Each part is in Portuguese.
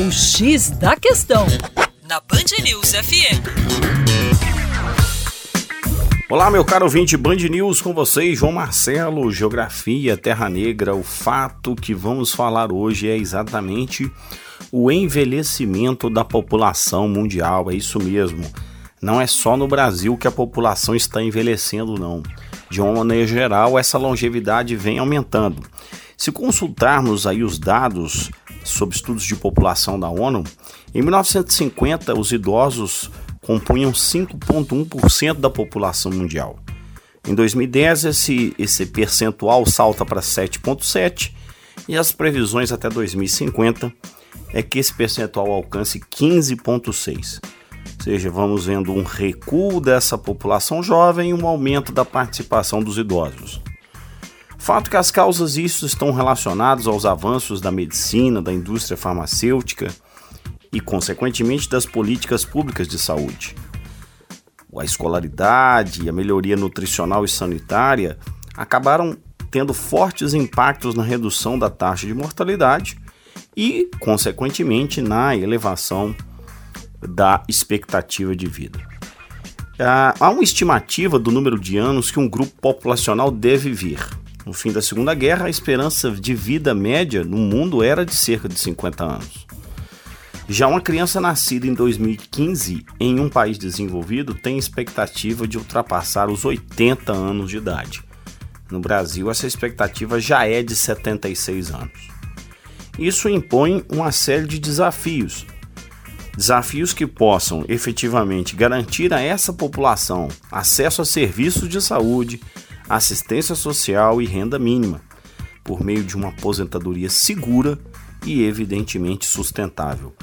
O X da Questão, na Band News FM. Olá, meu caro ouvinte Band News, com vocês, João Marcelo, Geografia, Terra Negra. O fato que vamos falar hoje é exatamente o envelhecimento da população mundial. É isso mesmo. Não é só no Brasil que a população está envelhecendo, não. De uma maneira geral, essa longevidade vem aumentando. Se consultarmos aí os dados sobre estudos de população da ONU, em 1950 os idosos compunham 5,1% da população mundial. Em 2010 esse, esse percentual salta para 7,7% e as previsões até 2050 é que esse percentual alcance 15,6%. Ou seja, vamos vendo um recuo dessa população jovem e um aumento da participação dos idosos. Fato que as causas disso estão relacionadas aos avanços da medicina, da indústria farmacêutica e, consequentemente, das políticas públicas de saúde. A escolaridade, a melhoria nutricional e sanitária acabaram tendo fortes impactos na redução da taxa de mortalidade e, consequentemente, na elevação da expectativa de vida. Ah, há uma estimativa do número de anos que um grupo populacional deve vir. No fim da Segunda Guerra, a esperança de vida média no mundo era de cerca de 50 anos. Já uma criança nascida em 2015 em um país desenvolvido tem expectativa de ultrapassar os 80 anos de idade. No Brasil, essa expectativa já é de 76 anos. Isso impõe uma série de desafios, Desafios que possam efetivamente garantir a essa população acesso a serviços de saúde, assistência social e renda mínima, por meio de uma aposentadoria segura e evidentemente sustentável.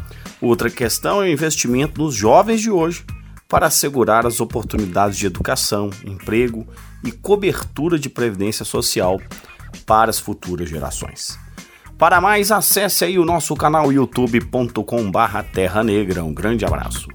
Outra questão é o investimento nos jovens de hoje para assegurar as oportunidades de educação, emprego e cobertura de previdência social para as futuras gerações. Para mais, acesse aí o nosso canal youtube.com barra Terra Negra. Um grande abraço.